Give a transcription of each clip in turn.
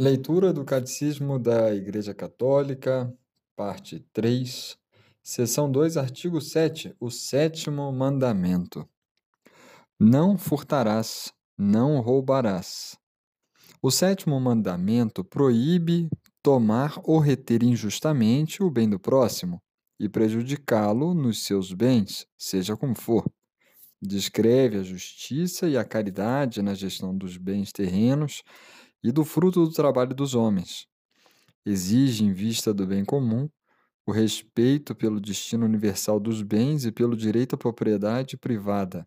Leitura do Catecismo da Igreja Católica, parte 3, seção 2, artigo 7, o sétimo mandamento. Não furtarás, não roubarás. O sétimo mandamento proíbe tomar ou reter injustamente o bem do próximo e prejudicá-lo nos seus bens, seja como for. Descreve a justiça e a caridade na gestão dos bens terrenos e do fruto do trabalho dos homens. Exige, em vista do bem comum, o respeito pelo destino universal dos bens e pelo direito à propriedade privada.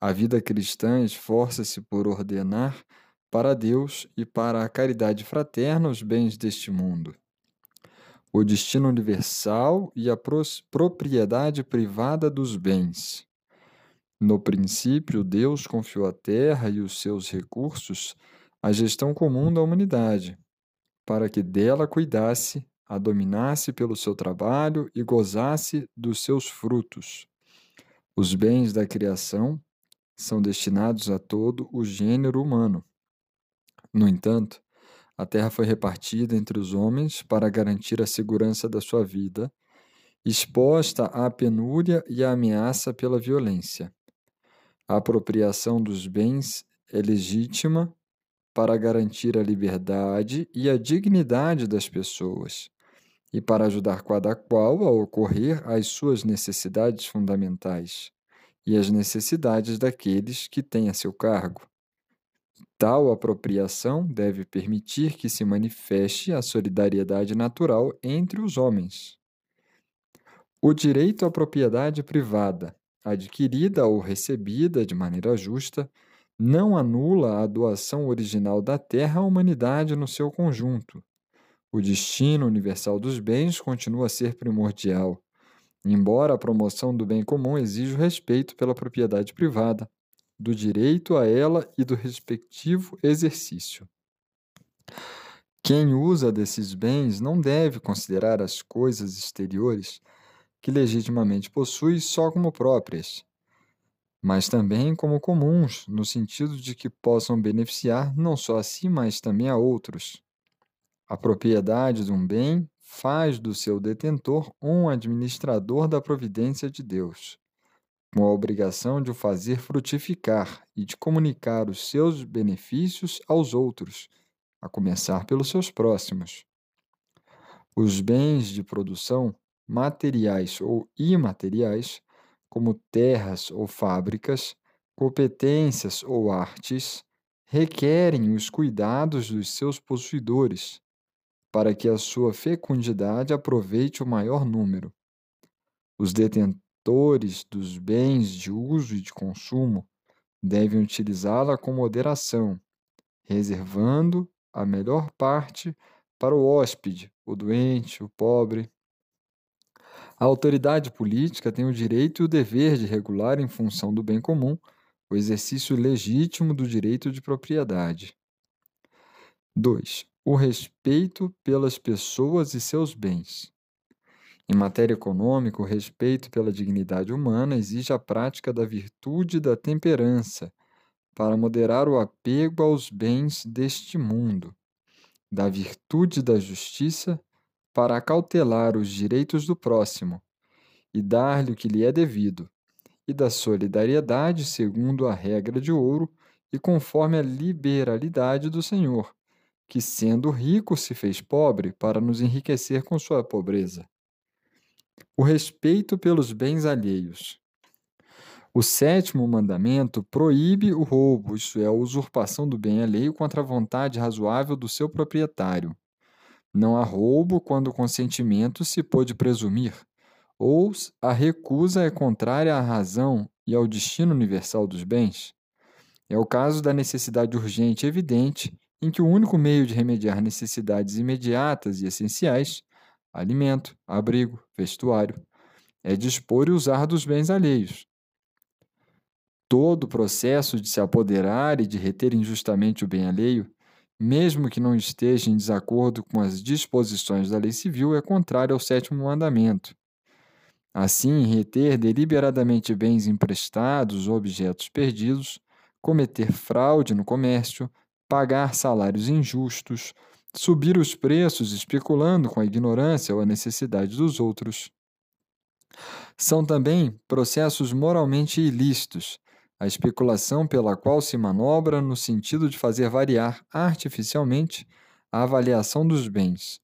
A vida cristã esforça-se por ordenar para Deus e para a caridade fraterna os bens deste mundo. O destino universal e a propriedade privada dos bens. No princípio, Deus confiou a terra e os seus recursos à gestão comum da humanidade, para que dela cuidasse, a dominasse pelo seu trabalho e gozasse dos seus frutos. Os bens da criação são destinados a todo o gênero humano no entanto, a terra foi repartida entre os homens para garantir a segurança da sua vida, exposta à penúria e à ameaça pela violência. A apropriação dos bens é legítima para garantir a liberdade e a dignidade das pessoas e para ajudar cada qual a ocorrer às suas necessidades fundamentais e às necessidades daqueles que têm a seu cargo. Tal apropriação deve permitir que se manifeste a solidariedade natural entre os homens. O direito à propriedade privada, adquirida ou recebida de maneira justa, não anula a doação original da terra à humanidade no seu conjunto. O destino universal dos bens continua a ser primordial, embora a promoção do bem comum exija o respeito pela propriedade privada, do direito a ela e do respectivo exercício. Quem usa desses bens não deve considerar as coisas exteriores que legitimamente possui só como próprias, mas também como comuns, no sentido de que possam beneficiar não só a si, mas também a outros. A propriedade de um bem faz do seu detentor um administrador da providência de Deus com a obrigação de o fazer frutificar e de comunicar os seus benefícios aos outros, a começar pelos seus próximos. Os bens de produção, materiais ou imateriais, como terras ou fábricas, competências ou artes, requerem os cuidados dos seus possuidores, para que a sua fecundidade aproveite o maior número. Os detentores dos bens de uso e de consumo devem utilizá-la com moderação, reservando a melhor parte para o hóspede, o doente, o pobre. A autoridade política tem o direito e o dever de regular, em função do bem comum, o exercício legítimo do direito de propriedade. 2. O respeito pelas pessoas e seus bens. Em matéria econômica, o respeito pela dignidade humana exige a prática da virtude da temperança, para moderar o apego aos bens deste mundo, da virtude da justiça, para acautelar os direitos do próximo e dar-lhe o que lhe é devido, e da solidariedade segundo a regra de ouro e conforme a liberalidade do Senhor, que, sendo rico, se fez pobre para nos enriquecer com sua pobreza o respeito pelos bens alheios. O sétimo mandamento proíbe o roubo, isto é, a usurpação do bem alheio contra a vontade razoável do seu proprietário. Não há roubo quando o consentimento se pôde presumir, ou a recusa é contrária à razão e ao destino universal dos bens. É o caso da necessidade urgente e evidente, em que o único meio de remediar necessidades imediatas e essenciais alimento, abrigo, vestuário, é dispor e usar dos bens alheios. Todo o processo de se apoderar e de reter injustamente o bem alheio, mesmo que não esteja em desacordo com as disposições da lei civil, é contrário ao sétimo mandamento. Assim, reter deliberadamente bens emprestados ou objetos perdidos, cometer fraude no comércio, pagar salários injustos, subir os preços especulando com a ignorância ou a necessidade dos outros. São também processos moralmente ilícitos, a especulação pela qual se manobra no sentido de fazer variar artificialmente a avaliação dos bens,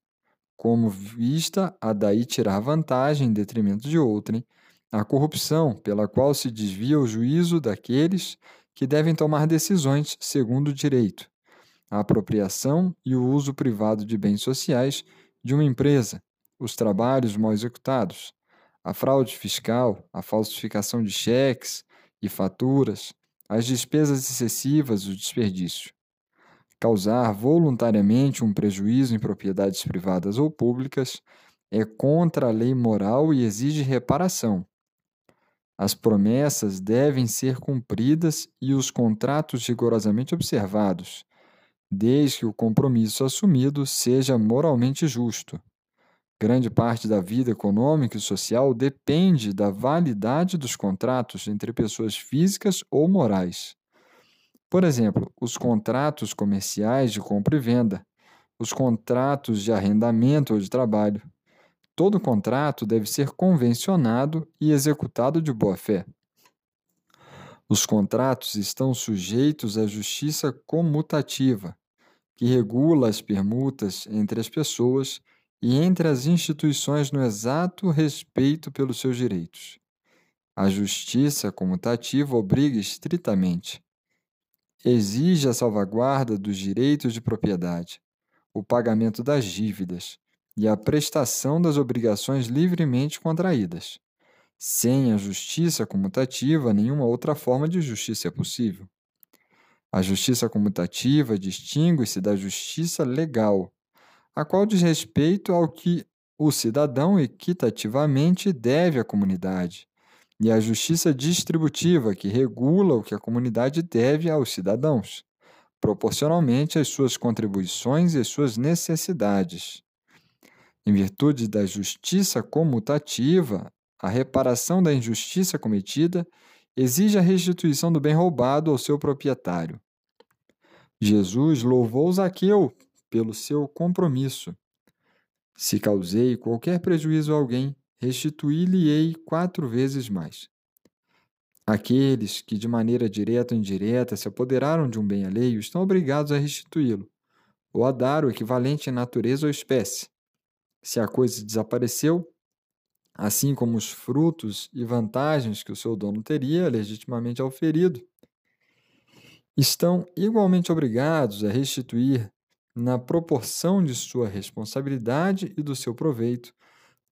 como vista a daí tirar vantagem em detrimento de outrem, a corrupção pela qual se desvia o juízo daqueles que devem tomar decisões segundo o direito, a apropriação e o uso privado de bens sociais de uma empresa, os trabalhos mal executados, a fraude fiscal, a falsificação de cheques e faturas, as despesas excessivas, o desperdício. Causar voluntariamente um prejuízo em propriedades privadas ou públicas é contra a lei moral e exige reparação. As promessas devem ser cumpridas e os contratos rigorosamente observados, desde que o compromisso assumido seja moralmente justo. Grande parte da vida econômica e social depende da validade dos contratos entre pessoas físicas ou morais. Por exemplo, os contratos comerciais de compra e venda, os contratos de arrendamento ou de trabalho. Todo contrato deve ser convencionado e executado de boa fé. Os contratos estão sujeitos à justiça comutativa, que regula as permutas entre as pessoas e entre as instituições no exato respeito pelos seus direitos. A justiça comutativa obriga estritamente. Exige a salvaguarda dos direitos de propriedade, o pagamento das dívidas e a prestação das obrigações livremente contraídas. Sem a justiça comutativa, nenhuma outra forma de justiça é possível. A justiça comutativa distingue-se da justiça legal, a qual diz respeito ao que o cidadão equitativamente deve à comunidade, e a justiça distributiva, que regula o que a comunidade deve aos cidadãos, proporcionalmente às suas contribuições e às suas necessidades. Em virtude da justiça comutativa, a reparação da injustiça cometida exige a restituição do bem roubado ao seu proprietário. Jesus louvou Zaqueu pelo seu compromisso. Se causei qualquer prejuízo a alguém, restituí-lhe-ei quatro vezes mais. Aqueles que, de maneira direta ou indireta, se apoderaram de um bem alheio estão obrigados a restituí-lo, ou a dar o equivalente em natureza ou espécie. Se a coisa desapareceu, assim como os frutos e vantagens que o seu dono teria legitimamente auferido, estão igualmente obrigados a restituir, na proporção de sua responsabilidade e do seu proveito,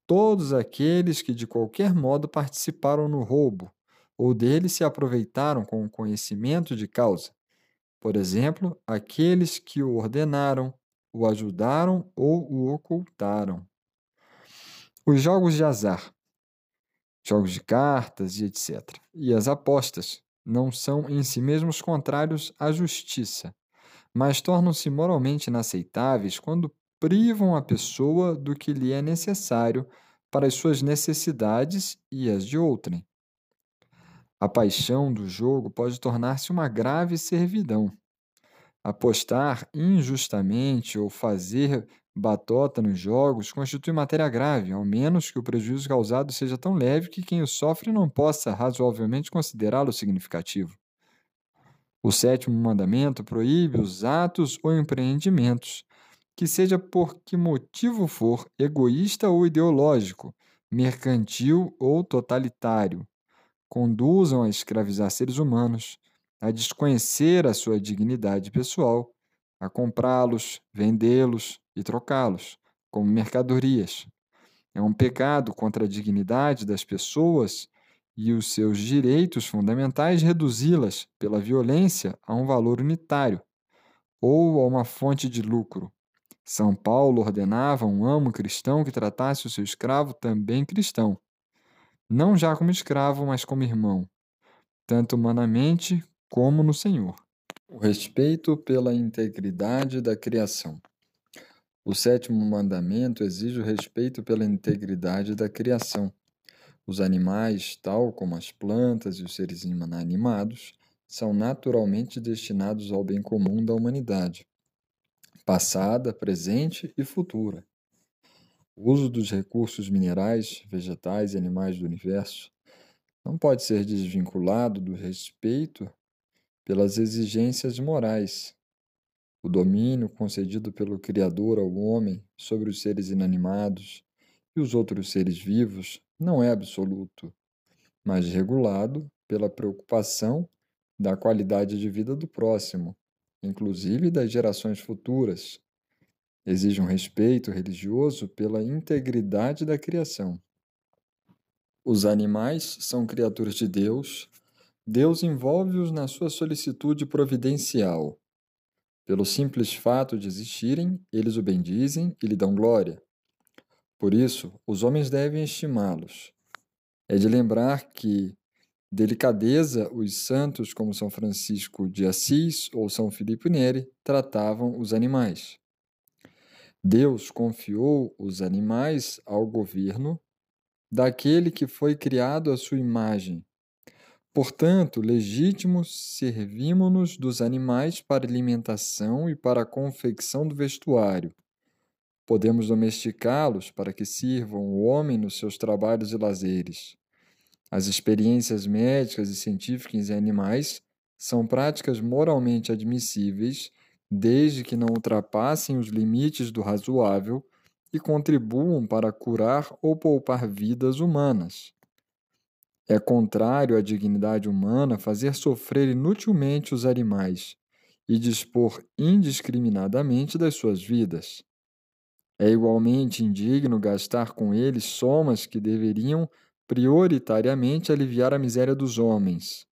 todos aqueles que de qualquer modo participaram no roubo ou dele se aproveitaram com conhecimento de causa. Por exemplo, aqueles que o ordenaram, o ajudaram ou o ocultaram. Os jogos de azar, jogos de cartas e etc. E as apostas não são em si mesmos contrários à justiça, mas tornam-se moralmente inaceitáveis quando privam a pessoa do que lhe é necessário para as suas necessidades e as de outrem. A paixão do jogo pode tornar-se uma grave servidão. Apostar injustamente ou fazer batota nos jogos constitui matéria grave, ao menos que o prejuízo causado seja tão leve que quem o sofre não possa razoavelmente considerá-lo significativo. O sétimo mandamento proíbe os atos ou empreendimentos, que seja por que motivo for, egoísta ou ideológico, mercantil ou totalitário, conduzam a escravizar seres humanos, a desconhecer a sua dignidade pessoal, a comprá-los, vendê-los e trocá-los como mercadorias. É um pecado contra a dignidade das pessoas e os seus direitos fundamentais reduzi-las pela violência a um valor unitário ou a uma fonte de lucro. São Paulo ordenava um amo cristão que tratasse o seu escravo também cristão, não já como escravo, mas como irmão, tanto humanamente como no Senhor. O respeito pela integridade da criação. O sétimo mandamento exige o respeito pela integridade da criação. Os animais, tal como as plantas e os seres inanimados, são naturalmente destinados ao bem comum da humanidade, passada, presente e futura. O uso dos recursos minerais, vegetais e animais do universo não pode ser desvinculado do respeito pelas exigências morais. O domínio concedido pelo Criador ao homem sobre os seres inanimados e os outros seres vivos não é absoluto, mas regulado pela preocupação da qualidade de vida do próximo, inclusive das gerações futuras, exige um respeito religioso pela integridade da criação. Os animais são criaturas de Deus. Deus envolve-os na sua solicitude providencial. Pelo simples fato de existirem, eles o bendizem e lhe dão glória. Por isso, os homens devem estimá-los. É de lembrar que delicadeza os santos como São Francisco de Assis ou São Filipe Neri tratavam os animais. Deus confiou os animais ao governo daquele que foi criado à sua imagem. Portanto, legítimos servimos-nos dos animais para alimentação e para a confecção do vestuário. Podemos domesticá-los para que sirvam o homem nos seus trabalhos e lazeres. As experiências médicas e científicas em animais são práticas moralmente admissíveis desde que não ultrapassem os limites do razoável e contribuam para curar ou poupar vidas humanas. É contrário à dignidade humana fazer sofrer inutilmente os animais e dispor indiscriminadamente das suas vidas. É igualmente indigno gastar com eles somas que deveriam prioritariamente aliviar a miséria dos homens.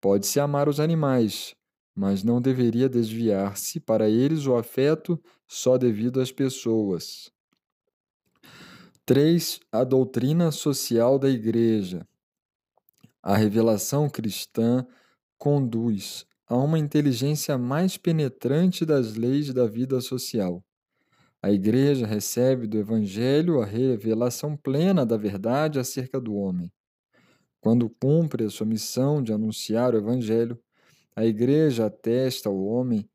Pode-se amar os animais, mas não deveria desviar-se para eles o afeto só devido às pessoas. 3. A doutrina social da Igreja. A revelação cristã conduz a uma inteligência mais penetrante das leis da vida social. A Igreja recebe do Evangelho a revelação plena da verdade acerca do homem. Quando cumpre a sua missão de anunciar o Evangelho, a Igreja atesta ao homem,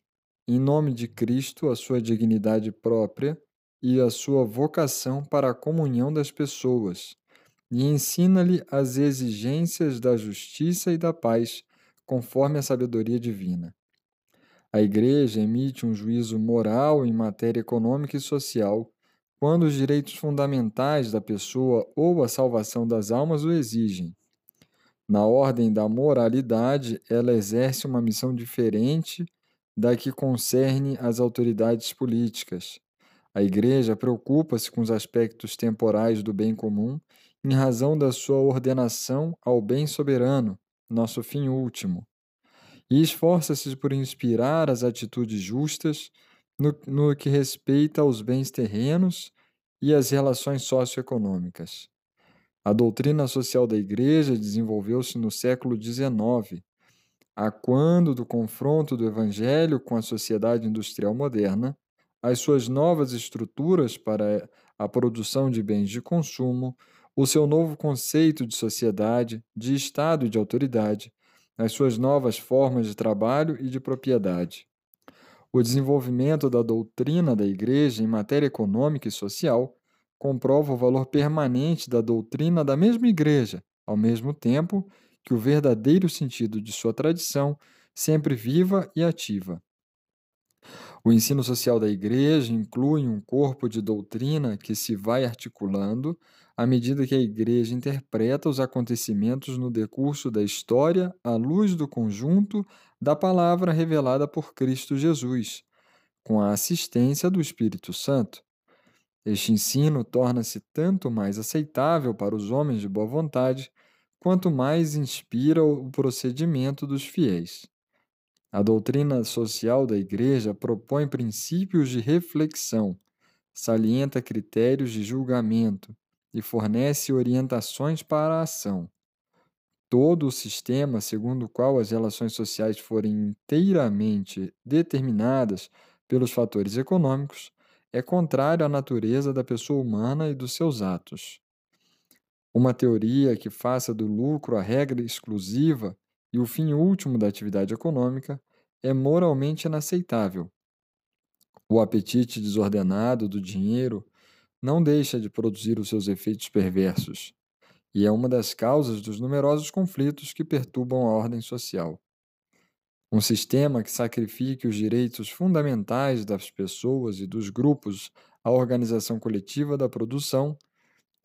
em nome de Cristo, a sua dignidade própria e a sua vocação para a comunhão das pessoas, e ensina-lhe as exigências da justiça e da paz, conforme a sabedoria divina. A Igreja emite um juízo moral em matéria econômica e social, quando os direitos fundamentais da pessoa ou a salvação das almas o exigem. Na ordem da moralidade, ela exerce uma missão diferente da que concerne às autoridades políticas. A Igreja preocupa-se com os aspectos temporais do bem comum em razão da sua ordenação ao bem soberano, nosso fim último, e esforça-se por inspirar as atitudes justas no, no que respeita aos bens terrenos e às relações socioeconômicas. A doutrina social da Igreja desenvolveu-se no século XIX, a quando do confronto do Evangelho com a sociedade industrial moderna, as suas novas estruturas para a produção de bens de consumo, o seu novo conceito de sociedade, de Estado e de autoridade, as suas novas formas de trabalho e de propriedade. O desenvolvimento da doutrina da Igreja em matéria econômica e social comprova o valor permanente da doutrina da mesma Igreja, ao mesmo tempo que o verdadeiro sentido de sua tradição sempre viva e ativa. O ensino social da Igreja inclui um corpo de doutrina que se vai articulando à medida que a Igreja interpreta os acontecimentos no decurso da história à luz do conjunto da palavra revelada por Cristo Jesus, com a assistência do Espírito Santo. Este ensino torna-se tanto mais aceitável para os homens de boa vontade, quanto mais inspira o procedimento dos fiéis. A doutrina social da Igreja propõe princípios de reflexão, salienta critérios de julgamento e fornece orientações para a ação. Todo o sistema segundo o qual as relações sociais forem inteiramente determinadas pelos fatores econômicos é contrário à natureza da pessoa humana e dos seus atos. Uma teoria que faça do lucro a regra exclusiva e o fim último da atividade econômica é moralmente inaceitável. O apetite desordenado do dinheiro não deixa de produzir os seus efeitos perversos e é uma das causas dos numerosos conflitos que perturbam a ordem social. Um sistema que sacrifique os direitos fundamentais das pessoas e dos grupos à organização coletiva da produção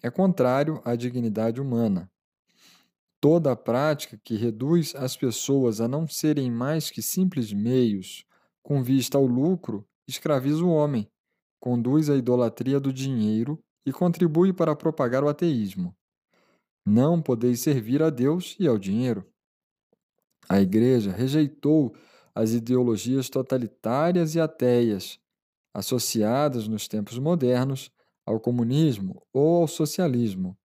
é contrário à dignidade humana. Toda prática que reduz as pessoas a não serem mais que simples meios com vista ao lucro escraviza o homem, conduz à idolatria do dinheiro e contribui para propagar o ateísmo. Não podeis servir a Deus e ao dinheiro. A Igreja rejeitou as ideologias totalitárias e ateias, associadas nos tempos modernos ao comunismo ou ao socialismo.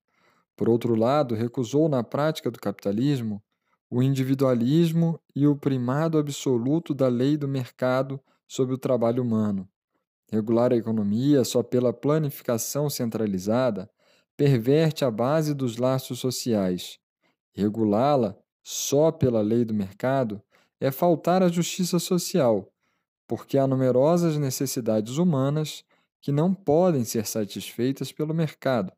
Por outro lado, recusou na prática do capitalismo o individualismo e o primado absoluto da lei do mercado sobre o trabalho humano. Regular a economia só pela planificação centralizada perverte a base dos laços sociais. Regulá-la só pela lei do mercado é faltar à justiça social, porque há numerosas necessidades humanas que não podem ser satisfeitas pelo mercado.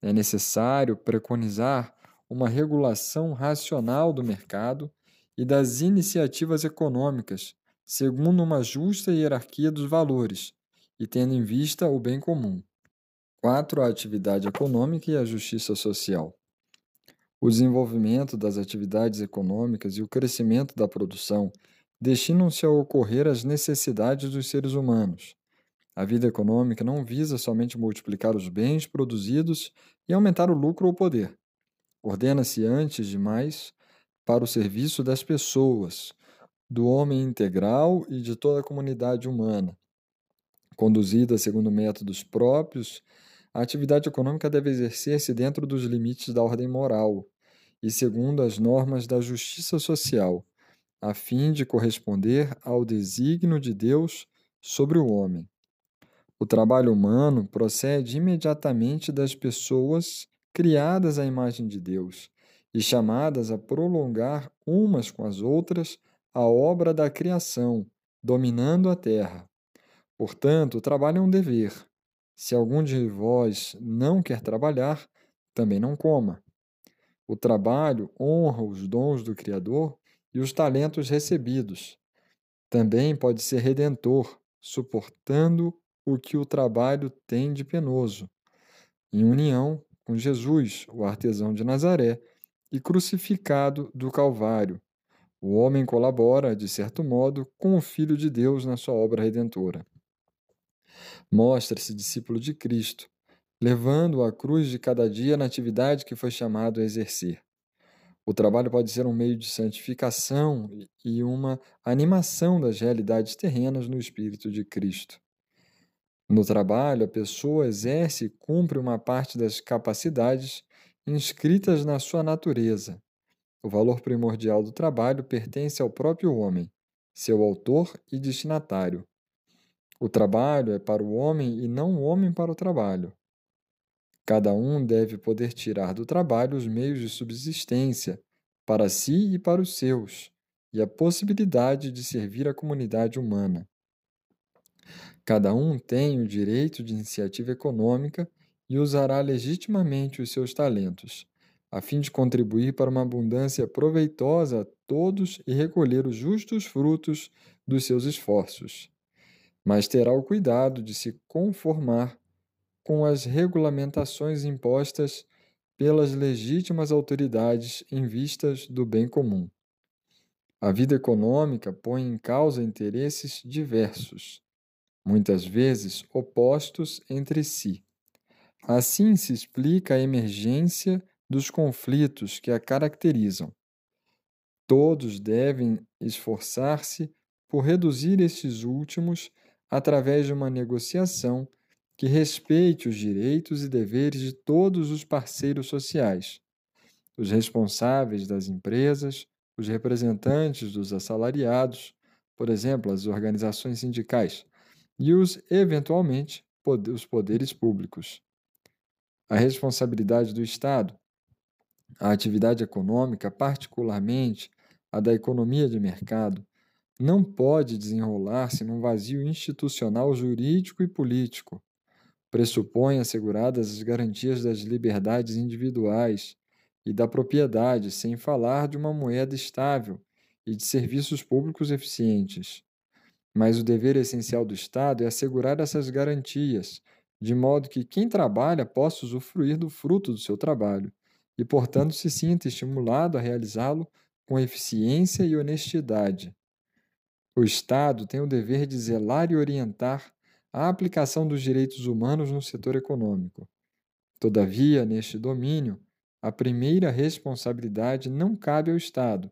É necessário preconizar uma regulação racional do mercado e das iniciativas econômicas, segundo uma justa hierarquia dos valores e tendo em vista o bem comum. 4. A atividade econômica e a justiça social. O desenvolvimento das atividades econômicas e o crescimento da produção destinam-se a ocorrer às necessidades dos seres humanos. A vida econômica não visa somente multiplicar os bens produzidos e aumentar o lucro ou poder. Ordena-se, antes de mais, para o serviço das pessoas, do homem integral e de toda a comunidade humana. Conduzida segundo métodos próprios, a atividade econômica deve exercer-se dentro dos limites da ordem moral, e segundo as normas da justiça social, a fim de corresponder ao desígnio de Deus sobre o homem. O trabalho humano procede imediatamente das pessoas criadas à imagem de Deus e chamadas a prolongar umas com as outras a obra da criação, dominando a terra. Portanto, o trabalho é um dever. Se algum de vós não quer trabalhar, também não coma. O trabalho honra os dons do Criador e os talentos recebidos. Também pode ser redentor, suportando o que o trabalho tem de penoso, em união com Jesus, o artesão de Nazaré, e crucificado do Calvário. O homem colabora, de certo modo, com o Filho de Deus na sua obra redentora. Mostra-se discípulo de Cristo, levando a cruz de cada dia na atividade que foi chamado a exercer. O trabalho pode ser um meio de santificação e uma animação das realidades terrenas no Espírito de Cristo. No trabalho, a pessoa exerce e cumpre uma parte das capacidades inscritas na sua natureza. O valor primordial do trabalho pertence ao próprio homem, seu autor e destinatário. O trabalho é para o homem e não o homem para o trabalho. Cada um deve poder tirar do trabalho os meios de subsistência para si e para os seus, e a possibilidade de servir a comunidade humana. Cada um tem o direito de iniciativa econômica e usará legitimamente os seus talentos, a fim de contribuir para uma abundância proveitosa a todos e recolher os justos frutos dos seus esforços. Mas terá o cuidado de se conformar com as regulamentações impostas pelas legítimas autoridades em vistas do bem comum. A vida econômica põe em causa interesses diversos, muitas vezes opostos entre si. Assim se explica a emergência dos conflitos que a caracterizam. Todos devem esforçar-se por reduzir estes últimos através de uma negociação que respeite os direitos e deveres de todos os parceiros sociais, os responsáveis das empresas, os representantes dos assalariados, por exemplo, as organizações sindicais, e os, eventualmente, os poderes públicos. A responsabilidade do Estado. A atividade econômica, particularmente a da economia de mercado, não pode desenrolar-se num vazio institucional jurídico e político. Pressupõe asseguradas as garantias das liberdades individuais e da propriedade, sem falar de uma moeda estável e de serviços públicos eficientes. Mas o dever essencial do Estado é assegurar essas garantias, de modo que quem trabalha possa usufruir do fruto do seu trabalho e, portanto, se sinta estimulado a realizá-lo com eficiência e honestidade. O Estado tem o dever de zelar e orientar a aplicação dos direitos humanos no setor econômico. Todavia, neste domínio, a primeira responsabilidade não cabe ao Estado,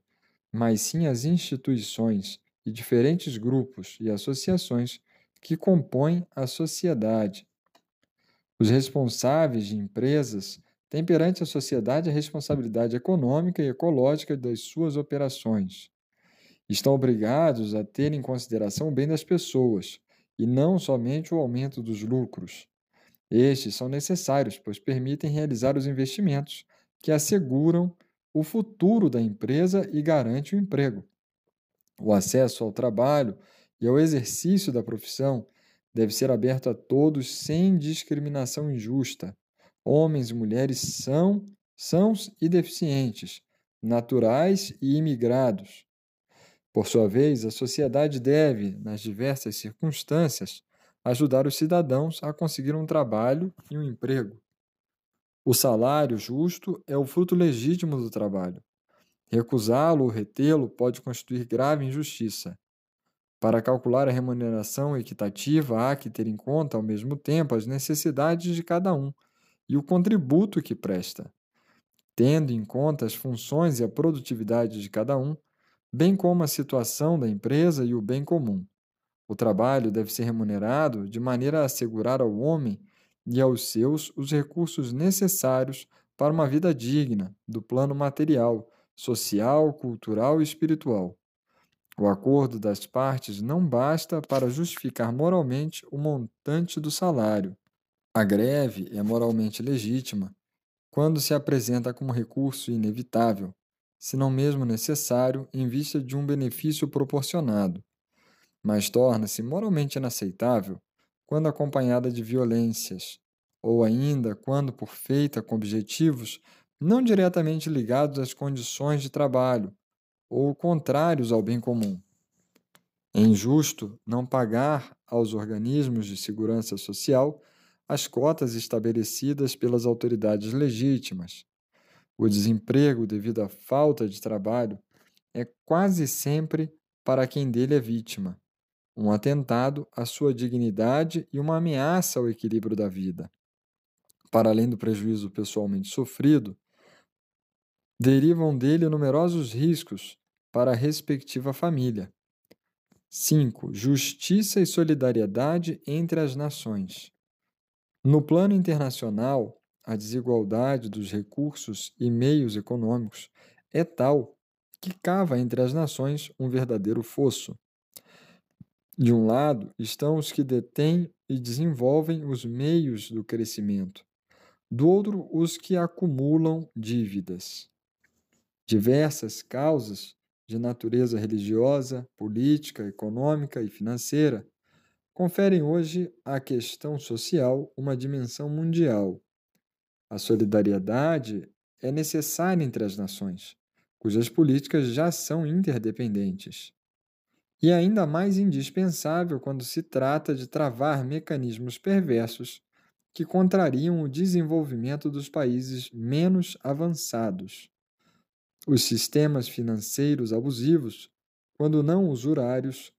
mas sim às instituições e diferentes grupos e associações que compõem a sociedade. Os responsáveis de empresas têm perante a sociedade a responsabilidade econômica e ecológica das suas operações estão obrigados a ter em consideração o bem das pessoas e não somente o aumento dos lucros. Estes são necessários, pois permitem realizar os investimentos que asseguram o futuro da empresa e garante o emprego. O acesso ao trabalho e ao exercício da profissão deve ser aberto a todos sem discriminação injusta. Homens e mulheres são, sãos e deficientes, naturais e imigrados, por sua vez, a sociedade deve, nas diversas circunstâncias, ajudar os cidadãos a conseguir um trabalho e um emprego. O salário justo é o fruto legítimo do trabalho. Recusá-lo ou retê-lo pode constituir grave injustiça. Para calcular a remuneração equitativa, há que ter em conta, ao mesmo tempo, as necessidades de cada um e o contributo que presta. Tendo em conta as funções e a produtividade de cada um, bem como a situação da empresa e o bem comum. O trabalho deve ser remunerado de maneira a assegurar ao homem e aos seus os recursos necessários para uma vida digna, do plano material, social, cultural e espiritual. O acordo das partes não basta para justificar moralmente o montante do salário. A greve é moralmente legítima quando se apresenta como recurso inevitável, se não mesmo necessário, em vista de um benefício proporcionado, mas torna-se moralmente inaceitável quando acompanhada de violências, ou ainda quando por feita com objetivos não diretamente ligados às condições de trabalho ou contrários ao bem comum. É injusto não pagar aos organismos de segurança social as cotas estabelecidas pelas autoridades legítimas, o desemprego devido à falta de trabalho é quase sempre para quem dele é vítima, um atentado à sua dignidade e uma ameaça ao equilíbrio da vida. Para além do prejuízo pessoalmente sofrido, derivam dele numerosos riscos para a respectiva família. 5. Justiça e solidariedade entre as nações. No plano internacional, a desigualdade dos recursos e meios econômicos é tal que cava entre as nações um verdadeiro fosso. De um lado estão os que detêm e desenvolvem os meios do crescimento, do outro, os que acumulam dívidas. Diversas causas de natureza religiosa, política, econômica e financeira conferem hoje à questão social uma dimensão mundial a solidariedade é necessária entre as nações, cujas políticas já são interdependentes. E ainda mais indispensável quando se trata de travar mecanismos perversos que contrariam o desenvolvimento dos países menos avançados. Os sistemas financeiros abusivos, quando não usurários,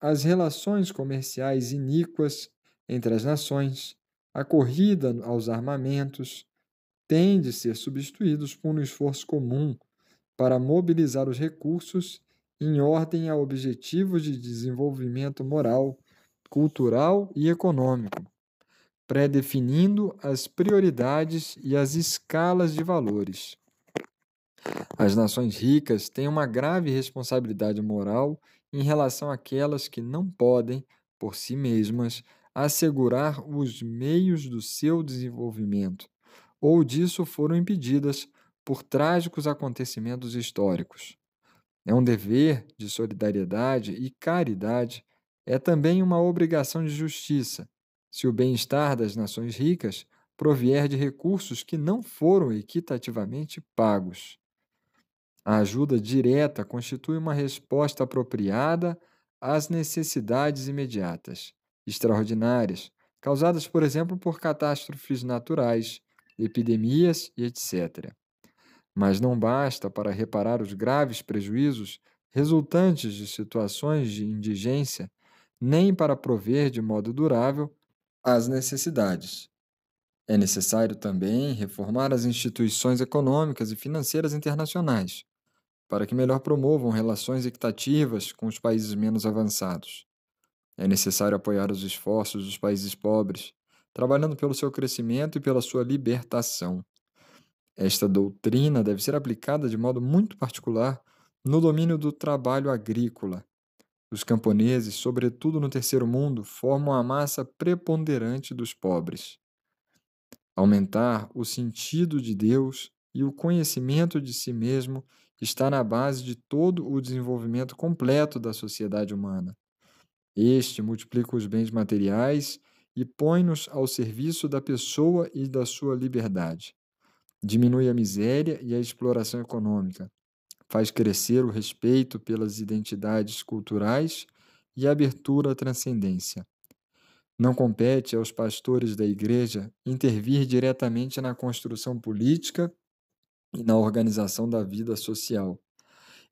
as relações comerciais iníquas entre as nações, a corrida aos armamentos tem de ser substituídos por um esforço comum para mobilizar os recursos em ordem a objetivos de desenvolvimento moral, cultural e econômico, predefinindo as prioridades e as escalas de valores. As nações ricas têm uma grave responsabilidade moral em relação àquelas que não podem, por si mesmas, assegurar os meios do seu desenvolvimento, ou disso foram impedidas por trágicos acontecimentos históricos. É um dever de solidariedade e caridade, é também uma obrigação de justiça, se o bem-estar das nações ricas provier de recursos que não foram equitativamente pagos. A ajuda direta constitui uma resposta apropriada às necessidades imediatas, extraordinárias, causadas, por exemplo, por catástrofes naturais, epidemias e etc. Mas não basta para reparar os graves prejuízos resultantes de situações de indigência, nem para prover de modo durável as necessidades. É necessário também reformar as instituições econômicas e financeiras internacionais, para que melhor promovam relações equitativas com os países menos avançados. É necessário apoiar os esforços dos países pobres, trabalhando pelo seu crescimento e pela sua libertação. Esta doutrina deve ser aplicada de modo muito particular no domínio do trabalho agrícola. Os camponeses, sobretudo no terceiro mundo, formam a massa preponderante dos pobres. Aumentar o sentido de Deus e o conhecimento de si mesmo está na base de todo o desenvolvimento completo da sociedade humana. Este multiplica os bens materiais e põe-nos ao serviço da pessoa e da sua liberdade. Diminui a miséria e a exploração econômica. Faz crescer o respeito pelas identidades culturais e a abertura à transcendência. Não compete aos pastores da Igreja intervir diretamente na construção política e na organização da vida social.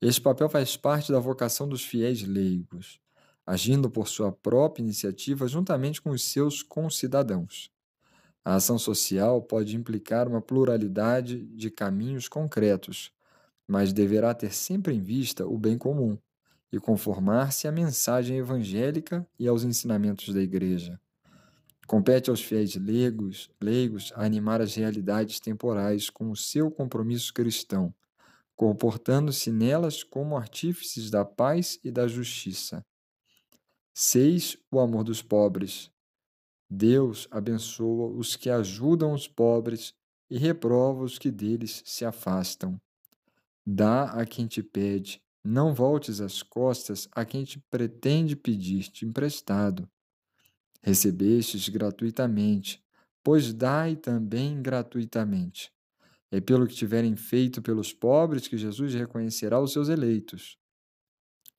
Esse papel faz parte da vocação dos fiéis leigos, agindo por sua própria iniciativa juntamente com os seus concidadãos. A ação social pode implicar uma pluralidade de caminhos concretos, mas deverá ter sempre em vista o bem comum e conformar-se à mensagem evangélica e aos ensinamentos da Igreja. Compete aos fiéis leigos, leigos animar as realidades temporais com o seu compromisso cristão, comportando-se nelas como artífices da paz e da justiça. 6. O amor dos pobres. Deus abençoa os que ajudam os pobres e reprova os que deles se afastam. Dá a quem te pede, não voltes as costas a quem te pretende pedir-te emprestado recebestes gratuitamente, pois dai também gratuitamente. É pelo que tiverem feito pelos pobres que Jesus reconhecerá os seus eleitos.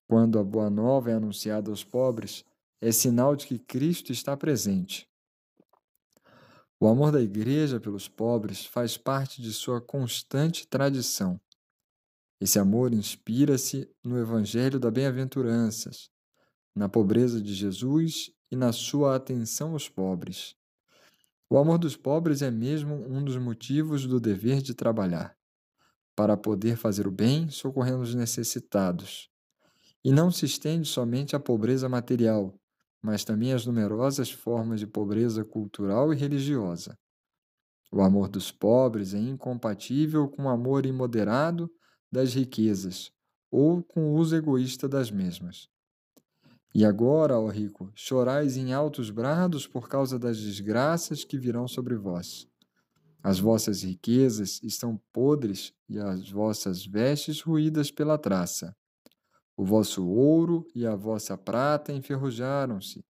Quando a boa nova é anunciada aos pobres, é sinal de que Cristo está presente. O amor da Igreja pelos pobres faz parte de sua constante tradição. Esse amor inspira-se no Evangelho da Bem-aventuranças, na pobreza de Jesus e na sua atenção aos pobres. O amor dos pobres é mesmo um dos motivos do dever de trabalhar, para poder fazer o bem socorrendo os necessitados. E não se estende somente à pobreza material, mas também às numerosas formas de pobreza cultural e religiosa. O amor dos pobres é incompatível com o amor imoderado das riquezas ou com o uso egoísta das mesmas. E agora, ó rico, chorais em altos brados por causa das desgraças que virão sobre vós. As vossas riquezas estão podres e as vossas vestes ruídas pela traça. O vosso ouro e a vossa prata enferrujaram-se,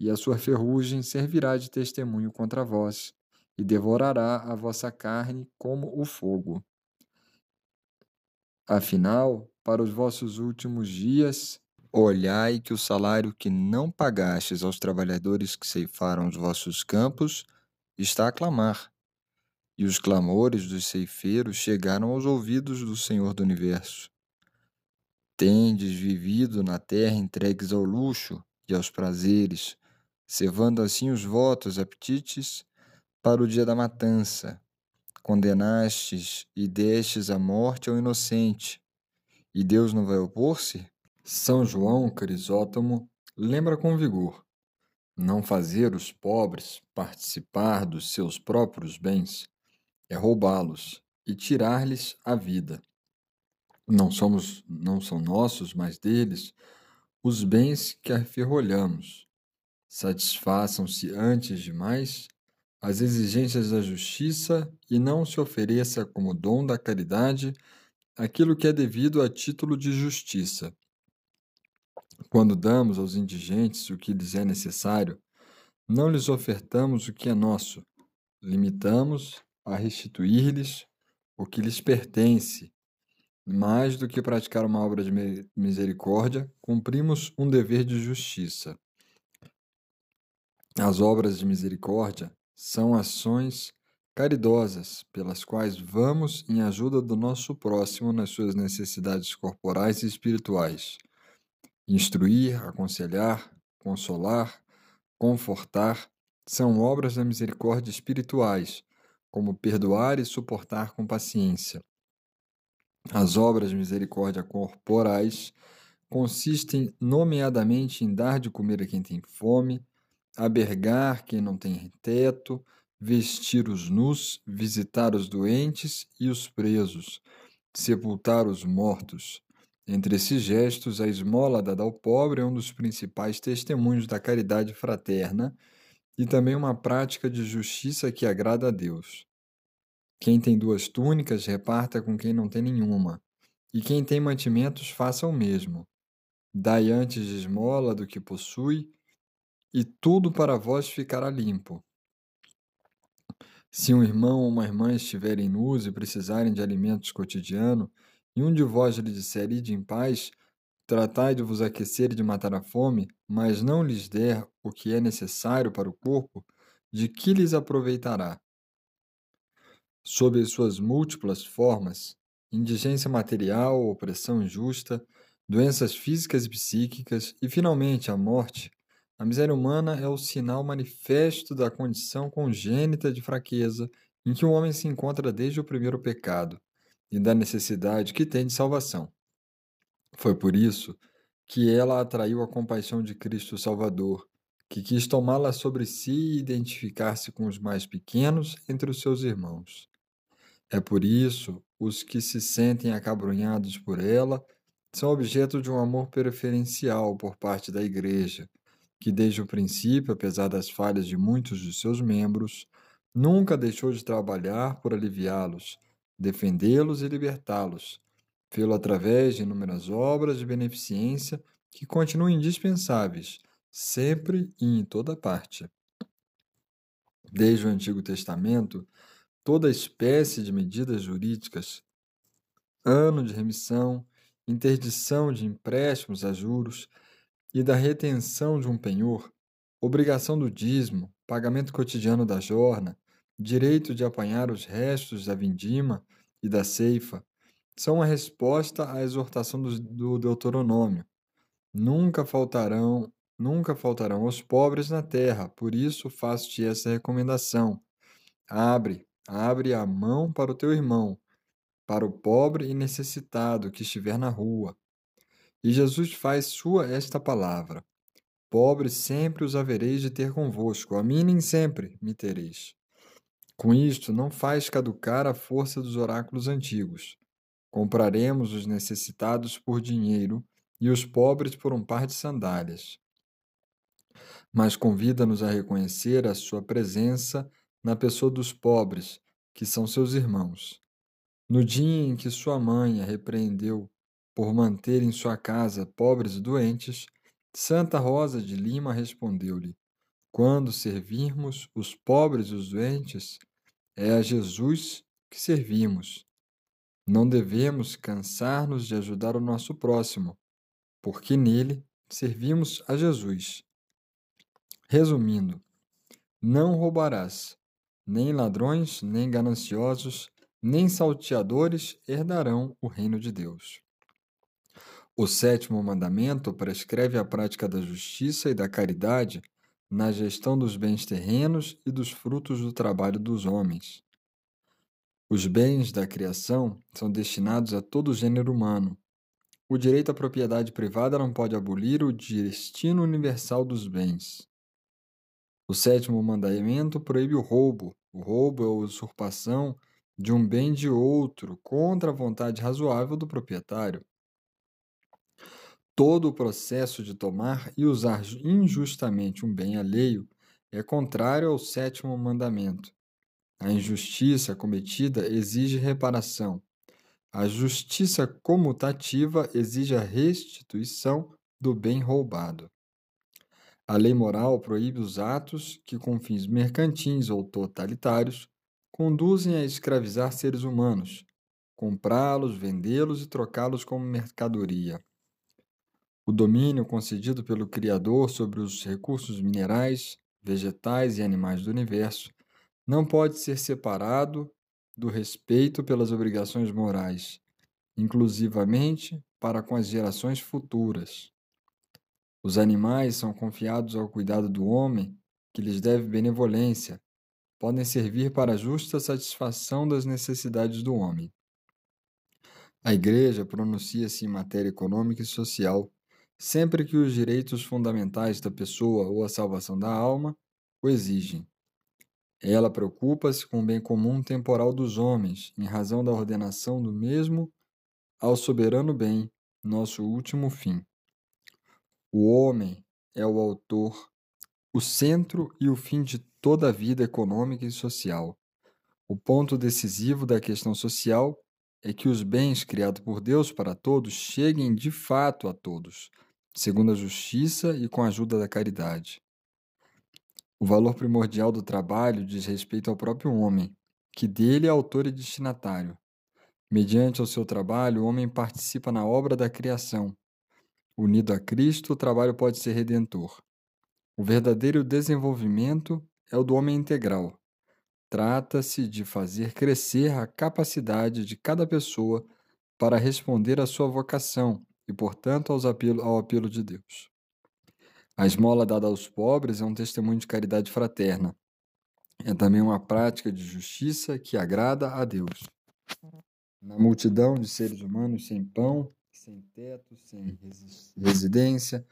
e a sua ferrugem servirá de testemunho contra vós, e devorará a vossa carne como o fogo. Afinal, para os vossos últimos dias, Olhai que o salário que não pagastes aos trabalhadores que ceifaram os vossos campos está a clamar. E os clamores dos ceifeiros chegaram aos ouvidos do Senhor do universo. Tendes vivido na terra entregues ao luxo e aos prazeres, cevando assim os votos apetites para o dia da matança. Condenastes e destes a morte ao inocente. E Deus não vai opor-se? São João Crisóstomo lembra com vigor: não fazer os pobres participar dos seus próprios bens é roubá-los e tirar-lhes a vida. Não somos, não são nossos, mas deles, os bens que aferrolhamos. Satisfaçam-se antes de mais as exigências da justiça e não se ofereça como dom da caridade aquilo que é devido a título de justiça. Quando damos aos indigentes o que lhes é necessário, não lhes ofertamos o que é nosso, limitamos a restituir-lhes o que lhes pertence. Mais do que praticar uma obra de misericórdia, cumprimos um dever de justiça. As obras de misericórdia são ações caridosas pelas quais vamos em ajuda do nosso próximo nas suas necessidades corporais e espirituais. Instruir, aconselhar, consolar, confortar são obras da misericórdia espirituais, como perdoar e suportar com paciência. As obras de misericórdia corporais consistem, nomeadamente, em dar de comer a quem tem fome, abergar quem não tem teto, vestir os nus, visitar os doentes e os presos, sepultar os mortos, entre esses gestos, a esmola dada ao pobre é um dos principais testemunhos da caridade fraterna e também uma prática de justiça que agrada a Deus. Quem tem duas túnicas, reparta com quem não tem nenhuma, e quem tem mantimentos, faça o mesmo. Dai antes de esmola do que possui, e tudo para vós ficará limpo. Se um irmão ou uma irmã estiverem nus e precisarem de alimentos cotidiano, e um de vós lhe disser, ide em paz, tratai de vos aquecer e de matar a fome, mas não lhes der o que é necessário para o corpo, de que lhes aproveitará? Sob as suas múltiplas formas, indigência material, opressão injusta, doenças físicas e psíquicas e, finalmente, a morte, a miséria humana é o sinal manifesto da condição congênita de fraqueza em que o homem se encontra desde o primeiro pecado e da necessidade que tem de salvação. Foi por isso que ela atraiu a compaixão de Cristo Salvador, que quis tomá-la sobre si e identificar-se com os mais pequenos entre os seus irmãos. É por isso os que se sentem acabrunhados por ela são objeto de um amor preferencial por parte da Igreja, que desde o princípio, apesar das falhas de muitos de seus membros, nunca deixou de trabalhar por aliviá-los defendê-los e libertá-los, fê-lo através de inúmeras obras de beneficência que continuam indispensáveis, sempre e em toda parte. Desde o Antigo Testamento, toda espécie de medidas jurídicas, ano de remissão, interdição de empréstimos a juros e da retenção de um penhor, obrigação do dízimo, pagamento cotidiano da jorna, direito de apanhar os restos da vindima e da ceifa, são uma resposta à exortação do, do Deuteronômio. Nunca faltarão, nunca faltarão os pobres na terra, por isso faço-te essa recomendação. Abre, abre a mão para o teu irmão, para o pobre e necessitado que estiver na rua. E Jesus faz sua esta palavra: Pobres sempre os havereis de ter convosco, a mim nem sempre me tereis. Com isto, não faz caducar a força dos oráculos antigos. Compraremos os necessitados por dinheiro e os pobres por um par de sandálias. Mas convida-nos a reconhecer a sua presença na pessoa dos pobres, que são seus irmãos. No dia em que sua mãe a repreendeu por manter em sua casa pobres e doentes, Santa Rosa de Lima respondeu-lhe: Quando servirmos os pobres e os doentes, é a Jesus que servimos. Não devemos cansar-nos de ajudar o nosso próximo, porque nele servimos a Jesus. Resumindo, não roubarás, nem ladrões, nem gananciosos, nem salteadores herdarão o reino de Deus. O sétimo mandamento prescreve a prática da justiça e da caridade na gestão dos bens terrenos e dos frutos do trabalho dos homens. Os bens da criação são destinados a todo o gênero humano. O direito à propriedade privada não pode abolir o destino universal dos bens. O sétimo mandamento proíbe o roubo. O roubo é a usurpação de um bem de outro contra a vontade razoável do proprietário. Todo o processo de tomar e usar injustamente um bem alheio é contrário ao sétimo mandamento. A injustiça cometida exige reparação. A justiça comutativa exige a restituição do bem roubado. A lei moral proíbe os atos que, com fins mercantis ou totalitários, conduzem a escravizar seres humanos, comprá-los, vendê-los e trocá-los como mercadoria. O domínio concedido pelo Criador sobre os recursos minerais, vegetais e animais do universo não pode ser separado do respeito pelas obrigações morais, inclusivamente para com as gerações futuras. Os animais são confiados ao cuidado do homem, que lhes deve benevolência, podem servir para a justa satisfação das necessidades do homem. A Igreja pronuncia-se em matéria econômica e social sempre que os direitos fundamentais da pessoa ou a salvação da alma o exigem. Ela preocupa-se com o bem comum temporal dos homens, em razão da ordenação do mesmo ao soberano bem, nosso último fim. O homem é o autor, o centro e o fim de toda a vida econômica e social. O ponto decisivo da questão social é que os bens criados por Deus para todos cheguem de fato a todos, segundo a justiça e com a ajuda da caridade. O valor primordial do trabalho diz respeito ao próprio homem, que dele é autor e destinatário. Mediante o seu trabalho, o homem participa na obra da criação. Unido a Cristo, o trabalho pode ser redentor. O verdadeiro desenvolvimento é o do homem integral, Trata-se de fazer crescer a capacidade de cada pessoa para responder à sua vocação e, portanto, apelo, ao apelo de Deus. A esmola dada aos pobres é um testemunho de caridade fraterna. É também uma prática de justiça que agrada a Deus. Na multidão de seres humanos sem pão, sem teto, sem residência,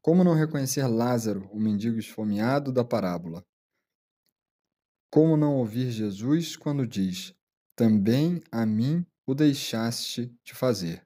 como não reconhecer Lázaro, o mendigo esfomeado da parábola? Como não ouvir Jesus quando diz: Também a mim o deixaste de fazer?